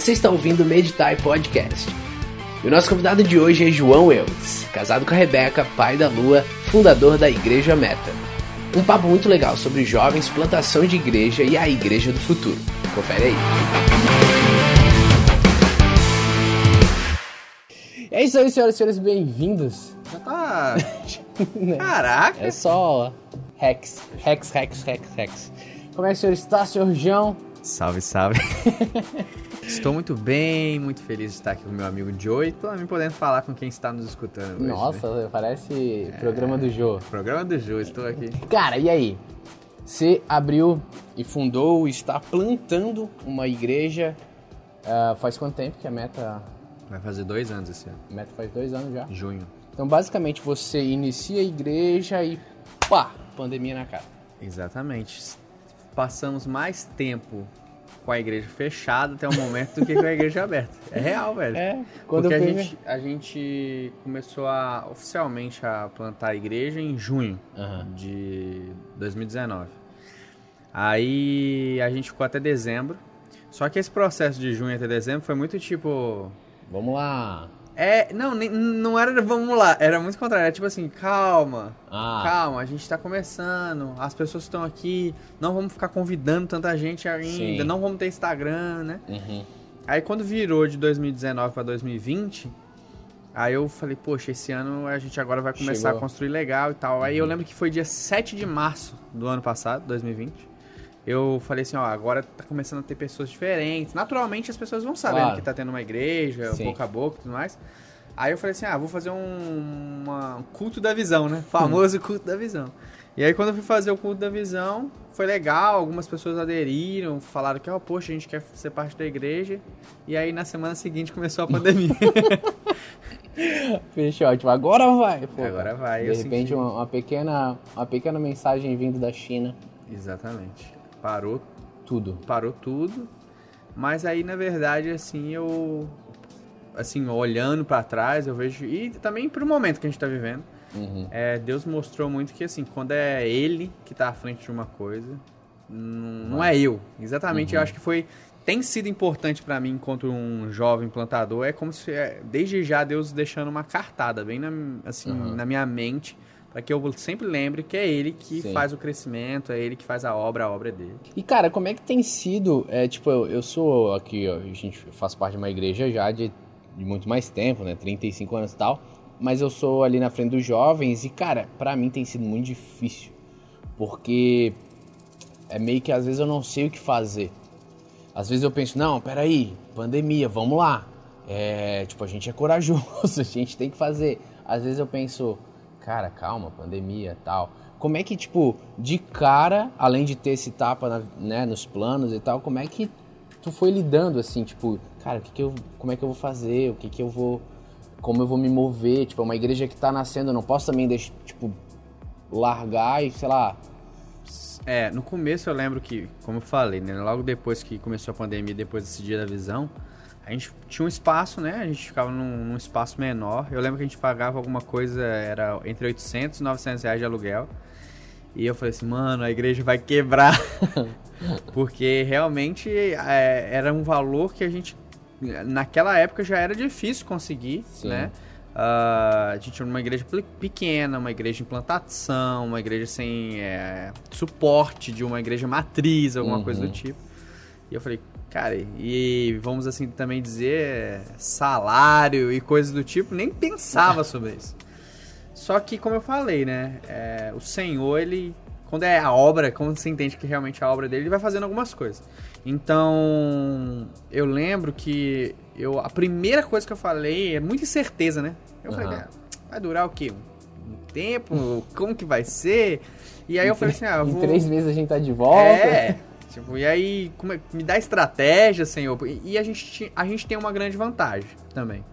Você está ouvindo o Meditai Podcast. E o nosso convidado de hoje é João Eudes, casado com a Rebeca, pai da Lua, fundador da Igreja Meta. Um papo muito legal sobre jovens, plantação de igreja e a igreja do futuro. Confere aí. É isso aí, senhoras e senhores, bem-vindos. Já tá. Caraca! É só Rex, Rex, Rex, Rex, Rex. Como é que o senhor está, senhor João? Salve, salve. Estou muito bem, muito feliz de estar aqui com meu amigo Joe e também podendo falar com quem está nos escutando. Hoje, Nossa, né? parece programa do Jô. Programa do Joe, estou aqui. Cara, e aí? Você abriu e fundou, está plantando uma igreja. ah, faz quanto tempo que a meta. Vai fazer dois anos esse ano. A meta faz dois anos já. Junho. Então, basicamente, você inicia a igreja e pá, pandemia na cara. Exatamente. Passamos mais tempo com a igreja fechada até o momento do que com a igreja aberta. É real, velho. É, quando Porque eu a gente, a gente começou a oficialmente a plantar a igreja em junho Aham. de 2019. Aí a gente ficou até dezembro. Só que esse processo de junho até dezembro foi muito tipo. Vamos lá. É, não, nem- não era vamos lá, era muito contrário. Era tipo assim, calma, Ah, calma, a gente tá começando, as pessoas estão aqui, não vamos ficar convidando tanta gente ainda, Sim. não vamos ter Instagram, né? uhum. Aí quando virou de 2019 pra 2020, aí eu falei, poxa, esse ano a gente agora vai começar Chegou. a construir legal e tal. Aí eu lembro que foi dia 7 de março do ano passado, 2020. Eu falei assim, ó, agora tá começando a ter pessoas diferentes. Naturalmente as pessoas vão sabendo Claro. que tá tendo uma igreja, Sim. boca a boca e tudo mais. Aí eu falei assim, ah, vou fazer um, uma- um culto da visão, né? Famoso culto da visão. E aí quando eu fui fazer o culto da visão, foi legal, algumas pessoas aderiram, falaram que, ó, poxa, a gente quer ser parte da igreja. E aí na semana seguinte começou a pandemia. Fechou, ótimo. Agora vai. Pô, Agora vai, De repente, senti- uma, uma pequena, uma pequena mensagem vindo da China. Exatamente. Parou, Tudo. parou tudo. Mas aí, na verdade, assim, eu assim, olhando pra trás, eu vejo e também pro momento que a gente tá vivendo, Uhum. é, Deus mostrou muito que assim, quando é ele que tá à frente de uma coisa, não, não é eu. Exatamente, Uhum. eu acho que foi tem sido importante pra mim enquanto um jovem plantador, é como se é, desde já Deus deixando uma cartada bem na, assim, Uhum. na minha mente, para que eu sempre lembre que é ele que Sim. faz o crescimento, é ele que faz a obra, a obra é dele. E cara, como é que tem sido? É, tipo, eu, eu sou aqui, ó, a gente faz parte de uma igreja já de, de muito mais tempo, né? 35 anos e tal. Mas eu sou ali na frente dos jovens e, cara, pra mim tem sido muito difícil. Porque é meio que às vezes eu não sei o que fazer. Às vezes eu penso, não, peraí, pandemia, vamos lá. É, tipo, a gente é corajoso, a gente tem que fazer. Às vezes eu penso, cara, calma, pandemia tal. Como é que, tipo, de cara, além de ter esse tapa na- né, nos planos e tal, como é que tu foi lidando assim, tipo, cara, o que que eu, como é que eu vou fazer? O que que eu vou, como eu vou me mover? Tipo, é uma igreja que tá nascendo, eu não posso também deixar, tipo, largar e, sei lá, É, no começo eu lembro que, como eu falei, né, logo depois que começou a pandemia, depois desse dia da visão, a gente tinha um espaço, né? A gente ficava num, num espaço menor. Eu lembro que a gente pagava alguma coisa, era entre 800 e 900 reais de aluguel. E eu falei assim, mano, a igreja vai quebrar. Porque realmente é, era um valor que a gente, naquela época já era difícil conseguir, Sim. né? Ah, a gente era uma igreja pequena, uma igreja em plantação, uma igreja sem é, suporte de uma igreja matriz, alguma Uhum. coisa do tipo. E eu falei, cara, e vamos assim também dizer salário e coisas do tipo, nem pensava sobre isso. Só que, como eu falei, né, é, o Senhor, ele, quando é a obra, quando você entende que realmente é a obra dele, ele vai fazendo algumas coisas. Então, eu lembro que eu, a primeira coisa que eu falei é muita incerteza, né? Eu falei, Aham. "Ah, vai durar o quê? Um tempo? Como que vai ser? E aí eu falei assim, ah, eu em vou... três meses a gente tá de volta. É. Tipo, e aí, como é- me dá estratégia, Senhor. E, a, gente, a gente tem uma grande vantagem também.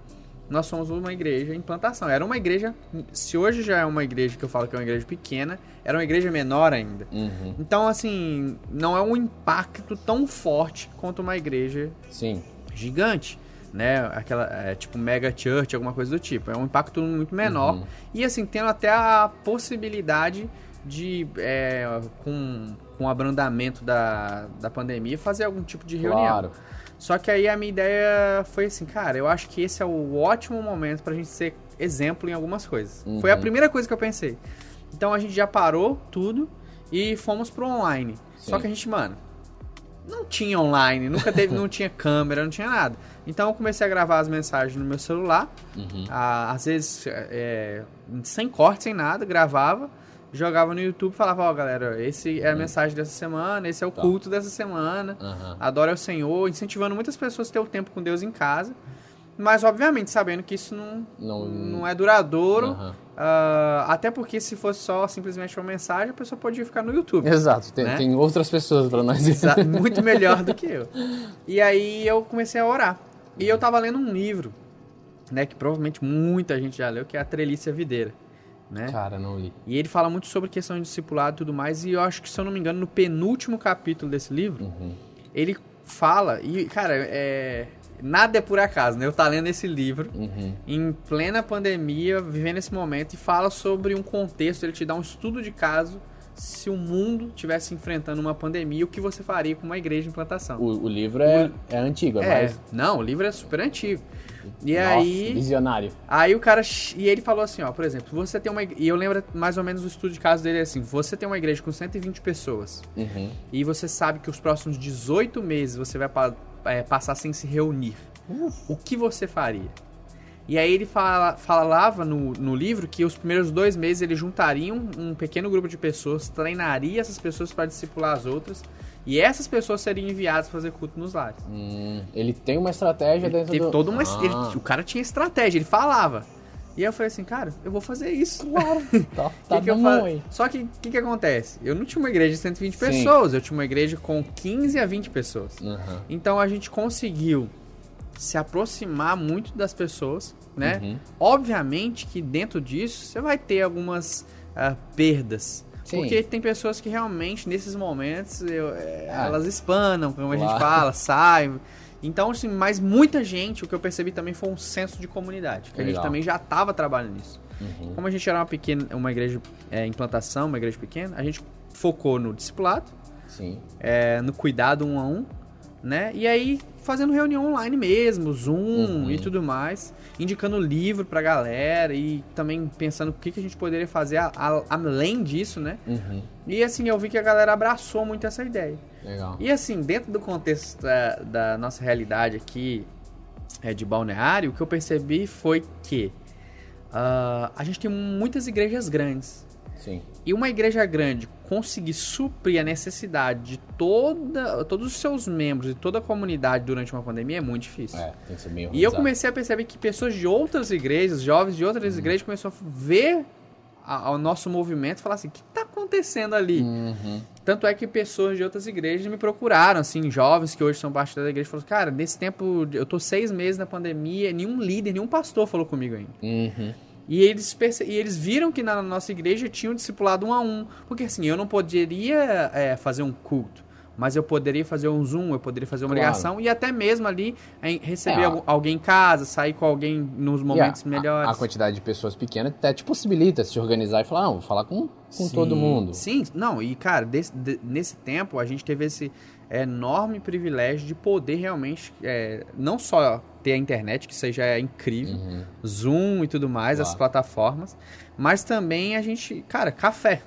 Nós somos uma igreja em plantação. Era uma igreja. Se hoje já é uma igreja que eu falo que é uma igreja pequena, era uma igreja menor ainda. Uhum. Então, assim, não é um impacto tão forte quanto uma igreja Sim. gigante, né? Aquela, é, tipo, mega church, alguma coisa do tipo. É um impacto muito menor. Uhum. E assim, tendo até a possibilidade de é, com, com o abrandamento da, da pandemia, fazer algum tipo de reunião. Claro. Só que aí a minha ideia foi assim, cara, eu acho que esse é o ótimo momento pra gente ser exemplo em algumas coisas. Uhum. Foi a primeira coisa que eu pensei. Então a gente já parou tudo e fomos pro online. Só Sim. que a gente, mano, não tinha online, nunca teve, não tinha câmera, não tinha nada. Então eu comecei a gravar as mensagens no meu celular, Uhum. a- às vezes é, sem corte, sem nada, gravava, jogava no YouTube e falava, ó galera, esse é a mensagem dessa semana, esse é o Uhum. Tá. culto dessa semana. Aham. Adora o Senhor, incentivando muitas pessoas a ter o tempo com Deus em casa. Mas, obviamente, sabendo que isso não, Não- não é duradouro. Aham. ah, até porque se fosse só simplesmente uma mensagem, a pessoa podia ficar no YouTube. Exato, tem, Né? tem outras pessoas pra nós. Exa- Muito melhor do que eu. E aí eu comecei a orar. E eu tava lendo um livro, né? Que provavelmente muita gente já leu, que é a Trelícia Videira. Né? Cara, não li. E ele fala muito sobre questão de discipulado e tudo mais. E eu acho que, se eu não me engano, no penúltimo capítulo desse livro, Uhum. ele fala, e cara, é, nada é por acaso, né? Eu tá lendo esse livro Uhum. em plena pandemia, vivendo esse momento, e fala sobre um contexto, ele te dá um estudo de caso se o mundo tivesse enfrentando uma pandemia, o que você faria com uma igreja em plantação. O, o livro é, é antigo, é, é, mais. não, o livro é super antigo. E Nossa, aí, Visionário. aí o cara, e ele falou assim, ó, por exemplo, você tem uma, e eu lembro mais ou menos o estudo de caso dele é assim, você tem uma igreja com 120 pessoas, Uhum. e você sabe que os próximos 18 meses você vai pa- é, passar sem se reunir. O que você faria? E aí ele fala- falava no, no livro que os primeiros dois meses ele juntaria um, um pequeno grupo de pessoas, treinaria essas pessoas para discipular as outras, e essas pessoas seriam enviadas para fazer culto nos lares. Hum, ele tem uma estratégia Ele dentro teve do... toda uma. Ah, ele- o cara tinha estratégia, ele falava. E aí eu falei assim, cara, eu vou fazer isso. Claro, tá, tá Que que eu fa- aí. Só que o que, que acontece? Eu não tinha uma igreja de 120 Sim. pessoas, eu tinha uma igreja com 15 a 20 pessoas. Aham. Então a gente conseguiu se aproximar muito das pessoas, né? Uhum. Obviamente que dentro disso você vai ter algumas ah, perdas. Sim. Porque tem pessoas que realmente, nesses momentos, eu- é, Ah, elas espanam, como a gente claro. fala, saem. Então, assim, mas muita gente, o que eu percebi também foi um senso de comunidade. Que a gente Legal. também já estava trabalhando nisso. Uhum. Como a gente era uma pequena, uma igreja é, em plantação, uma igreja pequena, a gente focou no discipulado, Sim. é, no cuidado um a um, né? E aí fazendo reunião online mesmo, Zoom Uhum. e tudo mais, indicando livro pra galera e também pensando o que, que a gente poderia fazer a- a- além disso, né? Uhum. E assim, eu vi que a galera abraçou muito essa ideia. Legal. E assim, dentro do contexto da, da nossa realidade aqui é, de balneário, o que eu percebi foi que ah, a gente tem muitas igrejas grandes. Sim. E uma igreja grande conseguir suprir a necessidade de toda, todos os seus membros e toda a comunidade durante uma pandemia é muito difícil. É, tem que ser bem E eu comecei a perceber que pessoas de outras igrejas, jovens de outras Uhum. igrejas, começaram a ver a- o nosso movimento e falar assim, o que está acontecendo ali? Uhum. Tanto é que pessoas de outras igrejas me procuraram, assim, jovens que hoje são parte da igreja, falaram, cara, nesse tempo, eu tô seis meses na pandemia, nenhum líder, nenhum pastor falou comigo ainda. Uhum. E eles, perce- e eles viram que na nossa igreja tinham discipulado um a um. Porque assim, eu não poderia é, fazer um culto, mas eu poderia fazer um Zoom, eu poderia fazer uma Claro. ligação e até mesmo ali em- receber É, alguém em casa, sair com alguém nos momentos a- melhores. A, a quantidade de pessoas pequena até te possibilita se organizar e falar, ah, vou falar com, com Sim, todo mundo. Sim, não, e cara, desse- de- nesse tempo a gente teve esse enorme privilégio de poder realmente é, não só ter a internet, que seja é incrível, Uhum. Zoom e tudo mais, Claro. as plataformas, mas também a gente, cara, café.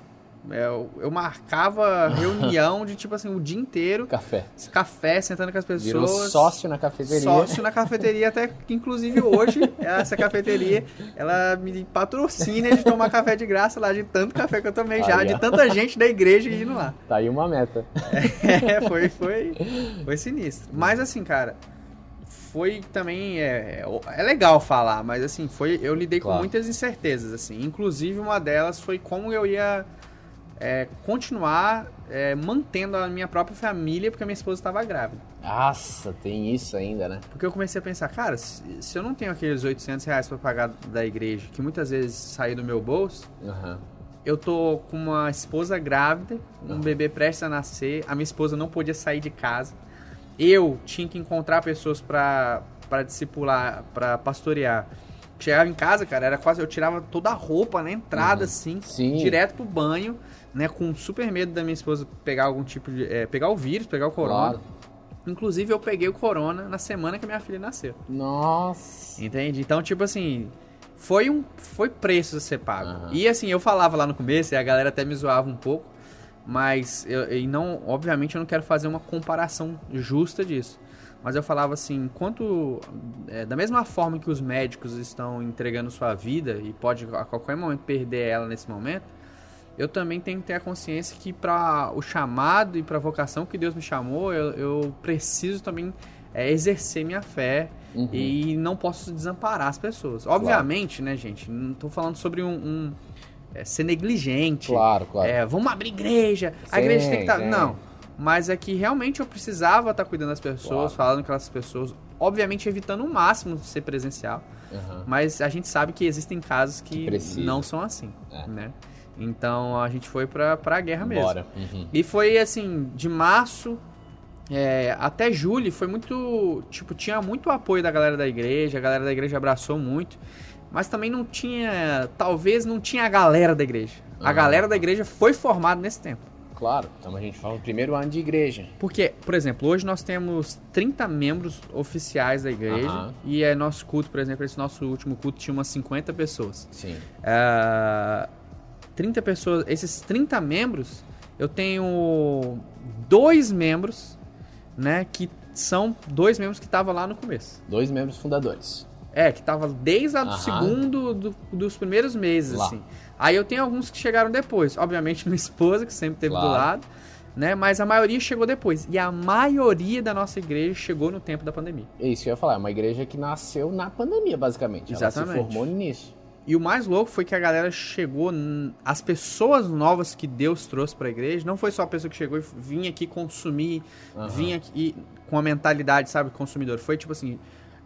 Eu, eu marcava reunião de tipo assim o dia inteiro, Café. café, sentando com as pessoas. Virou sócio na cafeteria. Sócio na cafeteria, até que inclusive hoje, essa cafeteria, ela me patrocina de tomar café de graça lá, de tanto café que eu tomei já, Aí, de ó. tanta gente da igreja indo lá. Tá aí uma meta. É, foi, foi, foi sinistro. Mas assim, cara, foi também. É, é legal falar, mas assim, foi. Eu lidei com Claro. muitas incertezas, assim. Inclusive, uma delas foi como eu ia é, continuar é, mantendo a minha própria família, porque a minha esposa estava grávida. Nossa, tem isso ainda, né? Porque eu comecei a pensar, cara, se, se eu não tenho aqueles 800 reais pra pagar da igreja, que muitas vezes saem do meu bolso, Aham. eu tô com uma esposa grávida, um Aham. bebê prestes a nascer, a minha esposa não podia sair de casa. Eu tinha que encontrar pessoas pra para discipular, pra pastorear. chegava em casa, cara, era quase. Eu tirava toda a roupa na entrada, Uhum. assim, Sim. direto pro banho, né? Com super medo da minha esposa pegar algum tipo de. é, pegar o vírus, pegar o corona. Claro. Inclusive, eu peguei o corona na semana que a minha filha nasceu. Nossa. Entende? Então, tipo assim, foi um foi preço a ser pago. Aham. E assim, eu falava lá no começo, e a galera até me zoava um pouco, mas eu, e não, obviamente eu não quero fazer uma comparação justa disso. Mas eu falava assim, enquanto é, da mesma forma que os médicos estão entregando sua vida e pode a qualquer momento perder ela nesse momento, eu também tenho que ter a consciência que para o chamado e para a vocação que Deus me chamou, eu, eu preciso também é, exercer minha fé Uhum. e não posso desamparar as pessoas. Obviamente, né, gente? Não tô falando sobre um. um, é, ser negligente. Claro, claro. É, vamos abrir igreja. A Sim, igreja tem que estar. sim. Não. Mas é que realmente eu precisava estar cuidando das pessoas, Claro. falando com aquelas pessoas. Obviamente evitando o máximo de ser presencial. Aham. Mas a gente sabe que existem casos que, Que não são assim. É. Né? Então a gente foi pra, pra guerra mesmo. Bora. Uhum. E foi assim, de março é, até julho, foi muito. Tipo, tinha muito apoio da galera da igreja, a galera da igreja abraçou muito. Mas também não tinha. Talvez não tinha a galera da igreja. A Aham. galera da igreja foi formada nesse tempo. Claro. Então a gente fala do primeiro ano de igreja. Porque, por exemplo, hoje nós temos 30 membros oficiais da igreja. Aham. E é nosso culto, por exemplo, esse nosso último culto tinha umas 50 pessoas. Sim. Ah, 30 pessoas, esses 30 membros, eu tenho dois membros, né, que são dois membros que estavam lá no começo. Dois membros fundadores. É, que estavam desde o Aham. segundo do- dos primeiros meses, Lá. assim. Aí eu tenho alguns que chegaram depois. Obviamente minha esposa, que sempre esteve do Claro. lado, né, mas a maioria chegou depois. E a maioria da nossa igreja chegou no tempo da pandemia. É isso que eu ia falar. É uma igreja que nasceu na pandemia, basicamente. Ela Exatamente. se formou nisso. E o mais louco foi que a galera chegou, as pessoas novas que Deus trouxe pra igreja, não foi só a pessoa que chegou e vinha aqui consumir, Aham. vinha aqui com a mentalidade, sabe, consumidor. Foi tipo assim,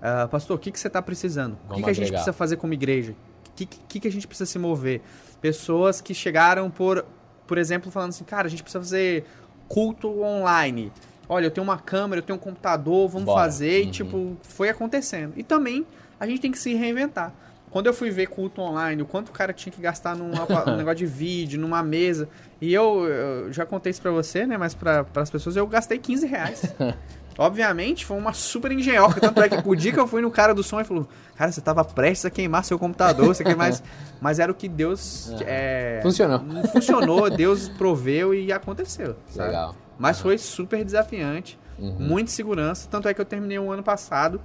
ah, pastor, o que, que você tá precisando? O que, que a gente precisa fazer como igreja? O que, que, que a gente precisa se mover? Pessoas que chegaram por, por exemplo, falando assim, cara, a gente precisa fazer culto online. Olha, eu tenho uma câmera, eu tenho um computador, vamos Bora. fazer. E, Uhum. tipo, foi acontecendo. E também a gente tem que se reinventar. Quando eu fui ver culto online, o quanto o cara tinha que gastar num negócio de vídeo, numa mesa. E eu, eu já contei isso pra você, né? Mas pra, as pessoas eu gastei 15 reais. Obviamente, foi uma super engenhoca. Tanto é que o dia que eu fui no cara do som, ele falou: Cara, você tava prestes a queimar seu computador, você quer mais. Mas era o que Deus. Aham. é, Funcionou. funcionou, Deus proveu e aconteceu. sabe? Legal. Mas foi super desafiante, Uhum. muita segurança. Tanto é que eu terminei o ano passado.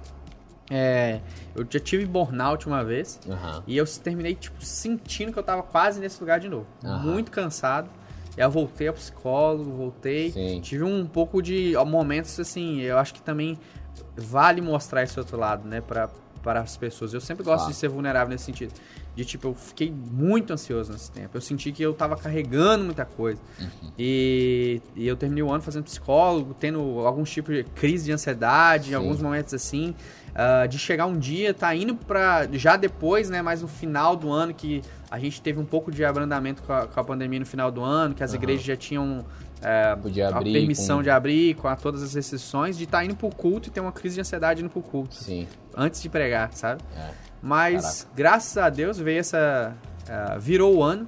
é, eu já tive burnout uma vez. Aham. E eu terminei, tipo, sentindo que eu tava quase nesse lugar de novo. Muito cansado. Eu voltei ao psicólogo, voltei. Sim. Tive um pouco de momentos, assim, eu acho que também vale mostrar esse outro lado, né, pra, para as pessoas. Eu sempre gosto Claro. de ser vulnerável nesse sentido. De, tipo, eu fiquei muito ansioso nesse tempo. Eu senti que eu tava carregando muita coisa. Uhum. E, e eu terminei o ano fazendo psicólogo, tendo alguns tipos de crise de ansiedade, Sim. em alguns momentos assim. Ah, de chegar um dia, tá indo pra. Já depois, né? Mais no final do ano, que a gente teve um pouco de abrandamento com a, com a pandemia no final do ano, que as Aham. igrejas já tinham é, a permissão com- de abrir, com a- todas as restrições, de estar tá indo pro culto e ter uma crise de ansiedade indo pro culto, Sim. antes de pregar, sabe? É. Mas, graças a Deus, veio essa. ah, virou o ano.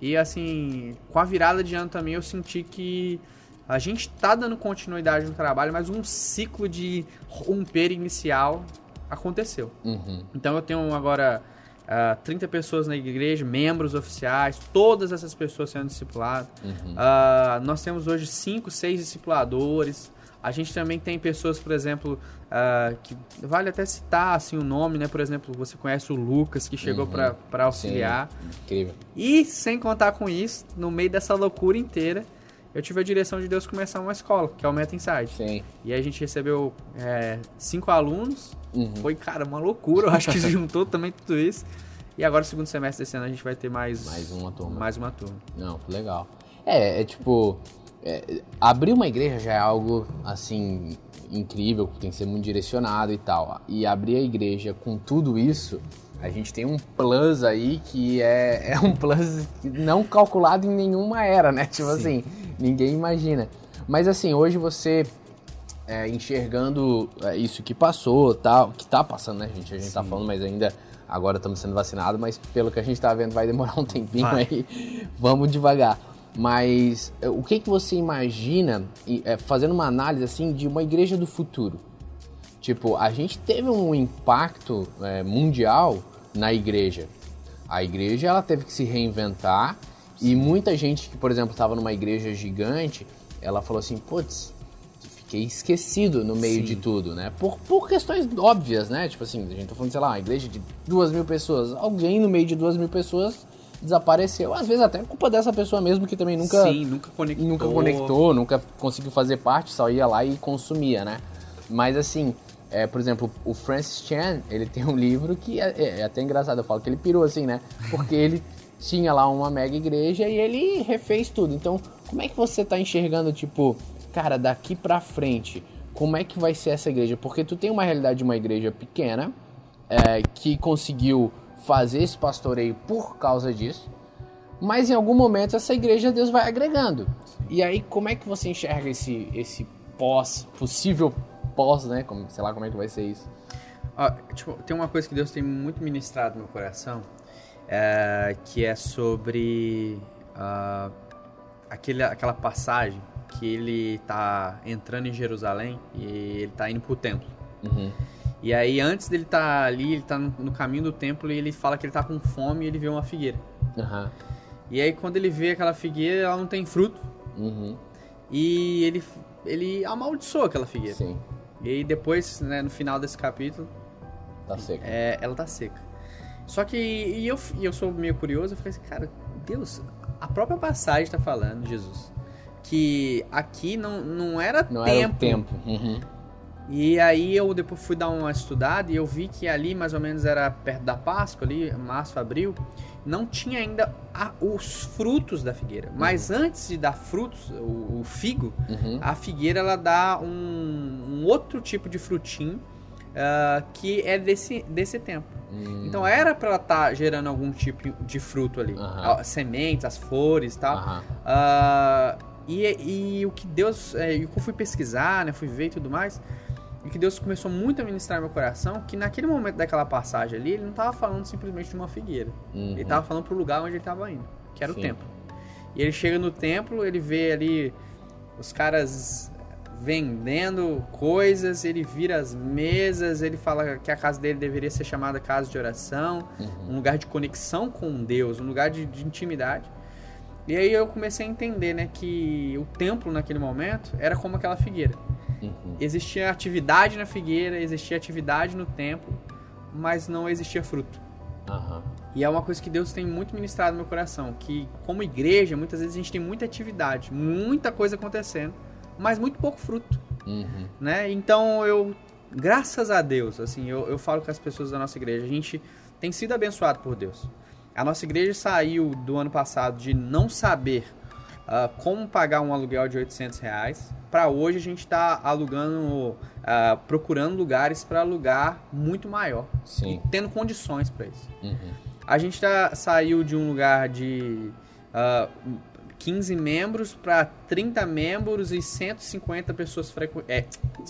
E assim, com a virada de ano também, eu senti que a gente tá dando continuidade no trabalho, mas um ciclo de romper inicial aconteceu. Uhum. Então eu tenho agora ah, 30 pessoas na igreja, membros oficiais, todas essas pessoas sendo discipuladas. Uhum. Ah, nós temos hoje cinco, seis discipuladores. A gente também tem pessoas, por exemplo, ah, que vale até citar assim o nome, né? Por exemplo, você conhece o Lucas que chegou Uhum. para auxiliar. Incrível. E sem contar com isso, no meio dessa loucura inteira, eu tive a direção de Deus começar uma escola, que é o Meta Insight. Sim. E a gente recebeu é, cinco alunos. Uhum. Foi, cara, uma loucura. Eu acho que se juntou também tudo isso. E agora, segundo semestre desse ano, a gente vai ter mais, Mais uma turma. mais uma turma. Não, que legal. É, é tipo. é, abrir uma igreja já é algo, assim, incrível, tem que ser muito direcionado e tal. E abrir a igreja com tudo isso, a gente tem um plus aí que é, é um plus não calculado em nenhuma era, né? Tipo Sim. assim, ninguém imagina. Mas assim, hoje você é, enxergando é, isso que passou, tal, que tá passando, né, gente? A gente tá Sim. falando, mas ainda Agora estamos sendo vacinados, mas pelo que a gente está vendo vai demorar um tempinho Vai. aí. Vamos devagar. Mas eh, o que, que você imagina, eh, fazendo uma análise assim, de uma igreja do futuro? Tipo, a gente teve um impacto eh, mundial na igreja. A igreja ela teve que se reinventar e muita gente que, por exemplo, estava numa igreja gigante, ela falou assim, putz, fiquei esquecido no meio Sim. de tudo, né? Por, por questões óbvias, né? Tipo assim, a gente tá falando, sei lá, uma igreja de duas mil pessoas. Alguém no meio de duas mil pessoas desapareceu. Às vezes até culpa dessa pessoa mesmo que também nunca, Sim, nunca conectou. nunca conectou, nunca conseguiu fazer parte, só ia lá e consumia, né? Mas assim, é, por exemplo, o Francis Chan, ele tem um livro que é, é- é até engraçado, eu falo que ele pirou assim, né? Porque ele tinha lá uma mega igreja e ele refez tudo. Então, como é que você tá enxergando, tipo, cara, daqui pra frente, como é que vai ser essa igreja? Porque tu tem uma realidade de uma igreja pequena, é, que conseguiu fazer esse pastoreio por causa disso, mas em algum momento essa igreja Deus vai agregando. E aí, como é que você enxerga esse, esse pós, possível pós, né? Como, sei lá como é que vai ser isso. Ó, tipo, tem uma coisa que Deus tem muito ministrado no meu coração, é, que é sobre ah, aquele, aquela passagem que ele tá entrando em Jerusalém e ele tá indo pro templo. Uhum. E aí, antes dele estar ali, ele tá no, caminho do templo e ele fala que ele tá com fome e ele vê uma figueira. Aham. E aí, quando ele vê aquela figueira, ela não tem fruto Uhum. e ele, ele amaldiçoa aquela figueira. Sim. E depois, né, no final desse capítulo, Tá seco. é, ela tá seca. Só que e eu, e eu sou meio curioso, eu falei assim, cara, Deus, a própria passagem tá falando, Jesus, que aqui não, não era Não tempo. era o tempo. Uhum. E aí eu depois fui dar uma estudada e eu vi que ali mais ou menos era perto da Páscoa, ali, março, abril, não tinha ainda a- os frutos da figueira. Mas antes de dar frutos, o, o figo, Uhum. a figueira ela dá um, um outro tipo de frutinho ah, que é desse, desse tempo. Hum. Então era para ela estar gerando algum tipo de fruto ali. As sementes, as flores e tal. Ah, e, e o que Deus. É, e o que eu fui pesquisar, né? Fui ver e tudo mais. E que Deus começou muito a ministrar meu coração. Que naquele momento daquela passagem ali, ele não estava falando simplesmente de uma figueira. Uhum. Ele estava falando pro lugar onde ele estava indo, que era Sim. o templo. E ele chega no templo, ele vê ali os caras vendendo coisas, ele vira as mesas, ele fala que a casa dele deveria ser chamada casa de oração, Uhum. um lugar de conexão com Deus, um lugar de, de intimidade. E aí eu comecei a entender, né, que o templo naquele momento era como aquela figueira. Uhum. Existia atividade na figueira, existia atividade no templo, mas não existia fruto. Aham. E é uma coisa que Deus tem muito ministrado no meu coração, que como igreja, muitas vezes a gente tem muita atividade, muita coisa acontecendo, mas muito pouco fruto, Uhum. né? Então eu, graças a Deus, assim, eu, eu falo com as pessoas da nossa igreja, a gente tem sido abençoado por Deus. A nossa igreja saiu do ano passado de não saber ah, como pagar um aluguel de 800 reais, para hoje a gente está alugando, ah, procurando lugares para alugar muito maior Sim. e tendo condições para isso. Uhum. A gente tá, saiu de um lugar de ah, 15 membros para 30 membros e 150 pessoas frequ... é,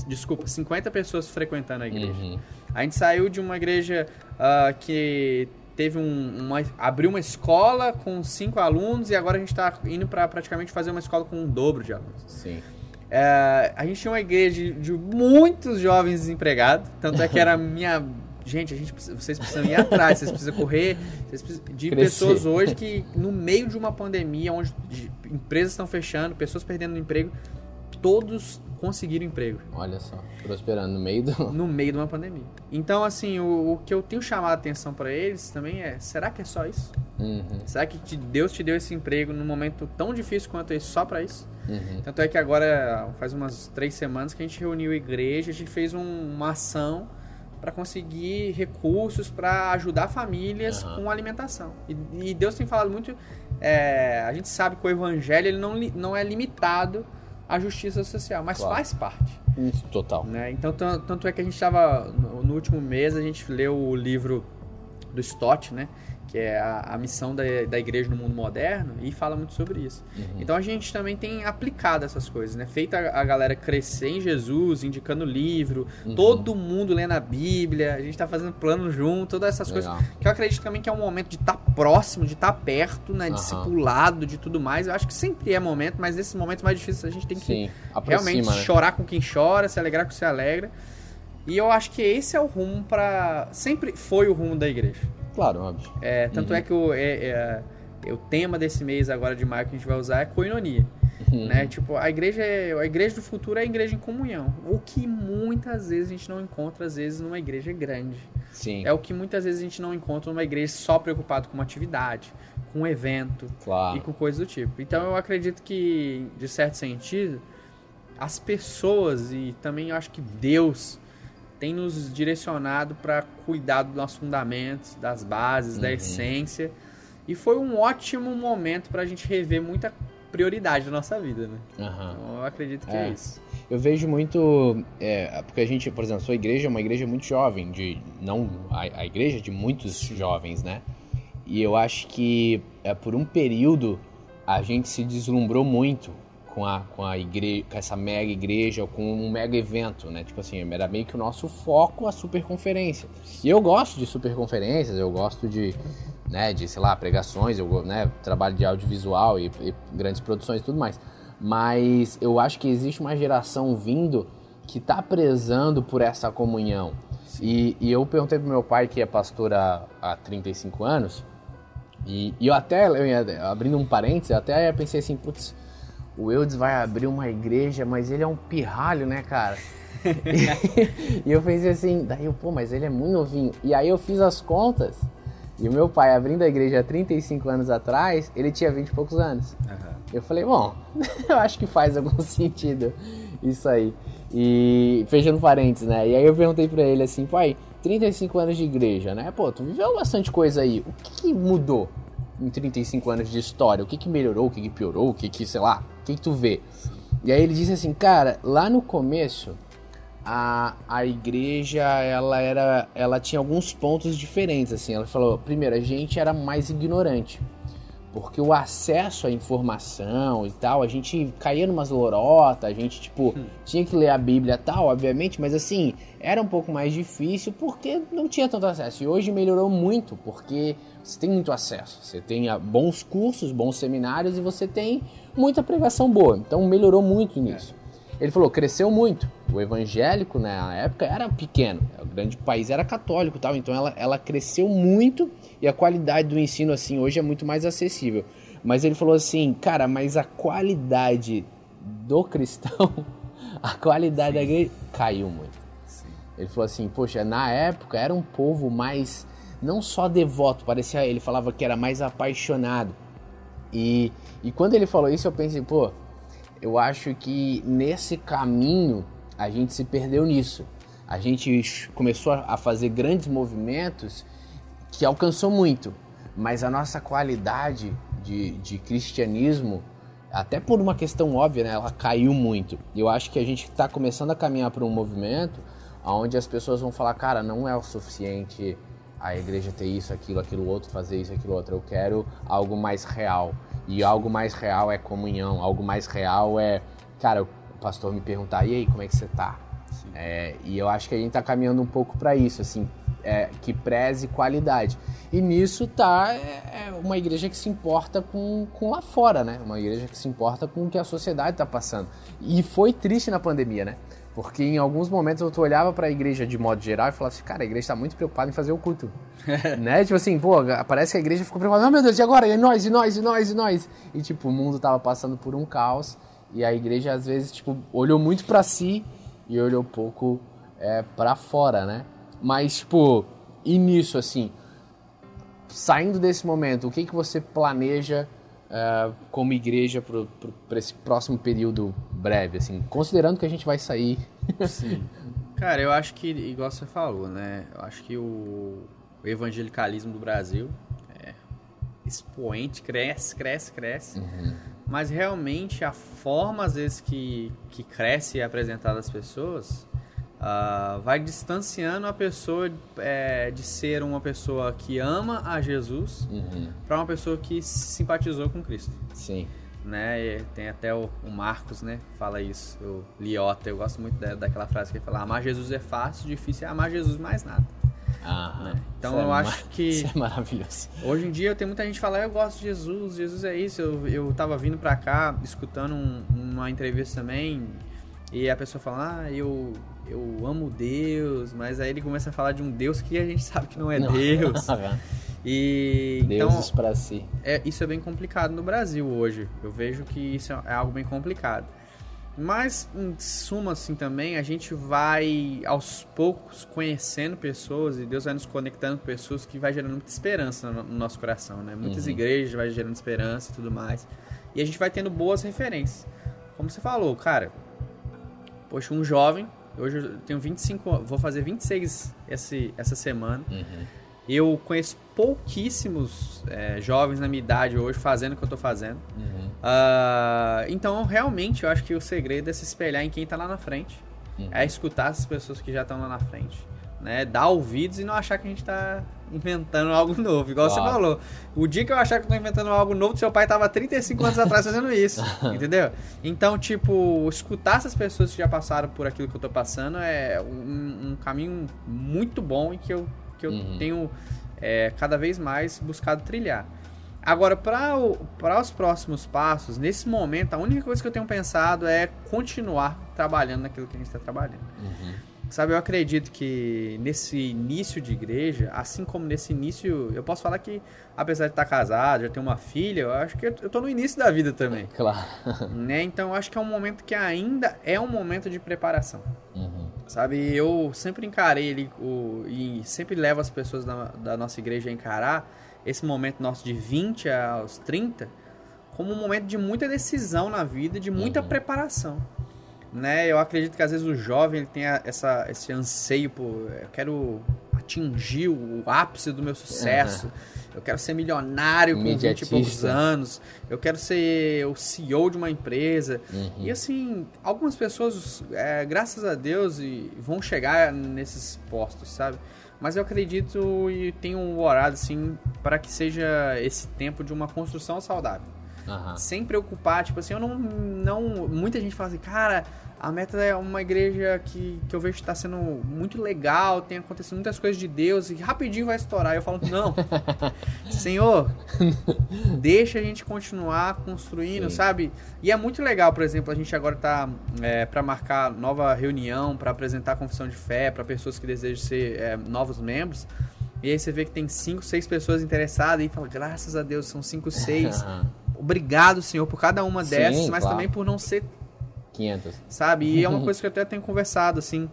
desculpa, 50 pessoas frequentando a igreja. Uhum. A gente saiu de uma igreja ah, que teve um, uma abriu uma escola com cinco alunos e agora a gente está indo para praticamente fazer uma escola com um dobro de alunos. Sim. É, a gente tinha uma igreja de, de muitos jovens desempregados, tanto é que era a minha. Gente, a gente, precisa- vocês precisam ir atrás, vocês precisam correr, vocês precisam, de Crescer. pessoas hoje que, no meio de uma pandemia, onde de- empresas estão fechando, pessoas perdendo emprego, todos conseguiram emprego Olha só. Prosperando no meio do. no meio de uma pandemia. Então, assim, o, o que eu tenho chamado a atenção para eles também é: será que é só isso? Uhum. Será que te- Deus te deu esse emprego num momento tão difícil quanto esse só para isso? Uhum. Tanto é que agora, faz umas três semanas que a gente reuniu a igreja, a gente fez um- uma ação para conseguir recursos para ajudar famílias Aham. com alimentação. E, e Deus tem falado muito. é, a gente sabe que o evangelho ele não, não é limitado à justiça social, mas Claro. faz parte. Isso, Total. Né? Então, tan- tanto é que a gente estava, no, no último mês, a gente leu o livro do Stott, né? Que é a, a missão da, da igreja no mundo moderno, e fala muito sobre isso. Uhum. Então a gente também tem aplicado essas coisas, né? Feita a, a galera crescer em Jesus, indicando livro, Uhum. todo mundo lendo a Bíblia, a gente tá fazendo plano junto, todas essas coisas. Legal. Que eu acredito também que é um momento de estar próximo, de estar perto, né? Aham. Discipulado, de tudo mais. Eu acho que sempre é momento, mas nesses momentos mais difíceis a gente tem que Sim, realmente aproxima, né? chorar com quem chora, se alegrar com quem se alegra. E eu acho que esse é o rumo para Sempre foi o rumo da igreja. Claro, óbvio. É, tanto Uhum. é que o, é, é, é, o tema desse mês agora de maio que a gente vai usar é coinonia. Uhum. Né? Tipo, a igreja, é, a igreja do futuro é a igreja em comunhão. O que muitas vezes a gente não encontra, às vezes, numa igreja grande. Sim, É o que muitas vezes a gente não encontra numa igreja só preocupado com uma atividade, com um evento claro. e com coisas do tipo. Então eu acredito que, de certo sentido, as pessoas e também eu acho que Deus tem nos direcionado para cuidar dos nossos fundamentos, das bases, da Uhum. essência. E foi um ótimo momento para a gente rever muita prioridade da nossa vida, né? Aham. Então eu acredito que é, É. isso. Eu vejo muito. é, porque a gente, por exemplo, sua igreja é uma igreja muito jovem, de não a, a igreja de muitos jovens, né? E eu acho que é, por um período a gente se deslumbrou muito com a, com a igreja, com essa mega igreja, ou com um mega evento, né? Tipo assim, era meio que o nosso foco a superconferência. E eu gosto de superconferências, eu gosto de, né, de, sei lá, pregações, eu né, trabalho de audiovisual e, e grandes produções e tudo mais. Mas eu acho que existe uma geração vindo que tá prezando por essa comunhão. E, e eu perguntei pro meu pai, que é pastor há, há 35 anos, e, e eu até, eu abrindo um parênteses, eu até pensei assim, putz, o Eudes vai abrir uma igreja, mas ele é um pirralho, né, cara? e eu pensei assim, daí eu, pô, mas ele é muito novinho. E aí eu fiz as contas, e o meu pai abrindo a igreja há 35 anos atrás, ele tinha 20 e poucos anos. Eu falei, bom, eu acho que faz algum sentido isso aí. E fechando parênteses, né? E aí eu perguntei pra ele assim, pai, 35 anos de igreja, né? Pô, tu viveu bastante coisa aí. O que, que mudou em 35 anos de história? O que, que melhorou? O que, que piorou? O que, que, sei lá, o que, que tu vê? E aí ele disse assim, cara, lá no começo, a, a igreja, ela era. Ela tinha alguns pontos diferentes, assim. Ela falou, primeiro, a gente era mais ignorante porque o acesso à informação e tal, a gente caía numas lorotas, a gente, tipo, tinha que ler a Bíblia e tal, obviamente, mas assim, era um pouco mais difícil porque não tinha tanto acesso. E hoje melhorou muito, porque você tem muito acesso. Você tem ah, bons cursos, bons seminários e você tem muita pregação boa. Então melhorou muito nisso. Ele falou, cresceu muito. O evangélico, né, na época, era pequeno. O grande país era católico tal. Então ela, ela cresceu muito e a qualidade do ensino, assim, hoje é muito mais acessível. Mas ele falou assim, cara, mas a qualidade do cristão, a qualidade da igreja caiu muito. Ele falou assim, poxa, na época era um povo mais, não só devoto, parecia, ele falava que era mais apaixonado. E, e quando ele falou isso, eu pensei, pô, eu acho que nesse caminho a gente se perdeu nisso. A gente começou a fazer grandes movimentos que alcançou muito, mas a nossa qualidade de, de cristianismo, até por uma questão óbvia, né, ela caiu muito. Eu acho que a gente está começando a caminhar para um movimento onde as pessoas vão falar, cara, não é o suficiente a igreja ter isso, aquilo, aquilo outro, fazer isso, aquilo outro. Eu quero algo mais real. E algo mais real é comunhão, algo mais real é, cara, o pastor me perguntar, e aí, como é que você tá? É, e eu acho que a gente tá caminhando um pouco para isso, assim, é, que preze qualidade. E nisso tá é, é uma igreja que se importa com, com lá fora, né? Uma igreja que se importa com o que a sociedade tá passando. E foi triste na pandemia, né? Porque em alguns momentos eu olhava para a igreja de modo geral e falava assim, cara, a igreja está muito preocupada em fazer o culto. né? Tipo assim, pô, parece que a igreja ficou preocupada, oh, meu Deus, e agora? E nós, e nós, e nós, e nós? E tipo, o mundo tava passando por um caos e a igreja às vezes, tipo, olhou muito para si e olhou pouco é, para fora, né? Mas, tipo, e nisso, assim, saindo desse momento, o que, que você planeja é, como igreja para esse próximo período breve, assim, considerando que a gente vai sair. Sim. Cara, eu acho que, igual você falou, né? Eu acho que o, o evangelicalismo do Brasil é expoente, cresce, cresce, cresce. Uhum. Mas realmente a forma, às vezes, que, que cresce e é apresentada às pessoas uh, vai distanciando a pessoa é, de ser uma pessoa que ama a Jesus Uhum. para uma pessoa que simpatizou com Cristo. Sim. Né? E tem até o, o Marcos, né? Fala isso, o Liota. Eu gosto muito da, daquela frase que ele fala: amar Jesus é fácil, difícil é amar Jesus mais nada. Aham. Então Isso é eu ma- acho que Isso é maravilhoso. Hoje em dia tem muita gente que fala, eu gosto de Jesus, Jesus é isso. Eu, eu tava vindo pra cá, escutando um- uma entrevista também, e a pessoa fala, ah, eu, eu amo Deus, mas aí ele começa a falar de um Deus que a gente sabe que não é Não. Deus. E então Deuses pra si. é, isso é bem complicado no Brasil hoje. Eu vejo que isso é algo bem complicado. Mas, em suma, assim, também, a gente vai, aos poucos, conhecendo pessoas e Deus vai nos conectando com pessoas que vai gerando muita esperança no, no nosso coração, né? Muitas Uhum. igrejas vai gerando esperança e tudo mais. E a gente vai tendo boas referências. Como você falou, cara, poxa, um jovem, hoje eu tenho 25, an- vou fazer 26 esse, essa semana. Uhum. Eu conheço pouquíssimos é, jovens na minha idade hoje fazendo o que eu tô fazendo. Uhum. Ah, então, realmente, eu acho que o segredo é se espelhar em quem tá lá na frente. Uhum. É escutar essas pessoas que já estão lá na frente. Né? Dar ouvidos e não achar que a gente tá inventando algo novo. Igual você Claro. falou. O dia que eu achar que eu tô inventando algo novo, seu pai tava 35 anos atrás fazendo isso. entendeu? Então, tipo, escutar essas pessoas que já passaram por aquilo que eu tô passando é um, um caminho muito bom e que eu, que eu Uhum. tenho é, cada vez mais buscado trilhar. Agora, para os próximos passos, nesse momento, a única coisa que eu tenho pensado é continuar trabalhando naquilo que a gente está trabalhando. Uhum. Sabe, eu acredito que nesse início de igreja, assim como nesse início, eu posso falar que, apesar de estar casado, já ter uma filha, eu acho que eu tô no início da vida também. Claro. né? Então, eu acho que é um momento que ainda é um momento de preparação. Uhum. Sabe, eu sempre encarei ele o, e sempre levo as pessoas da, da nossa igreja a encarar esse momento nosso de 20 aos 30 como um momento de muita decisão na vida, de muita Uhum. preparação. Né? Eu acredito que às vezes o jovem ele tem essa, esse anseio por eu quero atingir o ápice do meu sucesso. Eu quero ser milionário com 20 e poucos anos. Eu quero ser o CEO de uma empresa. Uhum. E assim, algumas pessoas, é, graças a Deus, vão chegar nesses postos, sabe? Mas eu acredito e tenho orado, assim, para que seja esse tempo de uma construção saudável. Aham. Sem preocupar, tipo assim, eu não. não muita gente fala assim, cara, a meta é uma igreja que, que eu vejo que está sendo muito legal, tem acontecido muitas coisas de Deus e rapidinho vai estourar. Eu falo, não, Senhor, deixa a gente continuar construindo, Sim. sabe? E é muito legal, por exemplo, a gente agora tá é, para marcar nova reunião, para apresentar a confissão de fé para pessoas que desejam ser é, novos membros. E aí você vê que tem cinco, seis pessoas interessadas e fala, graças a Deus, são cinco, seis. Aham. Obrigado, Senhor, por cada uma Sim, dessas, mas claro. também por não ser 500. sabe? E é uma coisa que eu até tenho conversado, assim,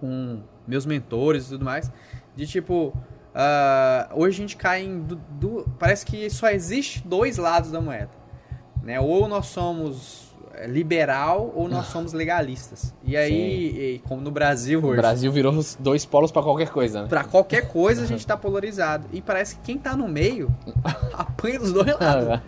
com meus mentores e tudo mais, de tipo, ah, hoje a gente cai em. du- du- parece que só existe dois lados da moeda, né? Ou nós somos eh, liberal ou nós somos legalistas. E aí, e como no Brasil O hoje. Brasil virou dois polos pra qualquer coisa, né? Pra qualquer coisa a gente tá polarizado. E parece que quem tá no meio apanha dos dois lados.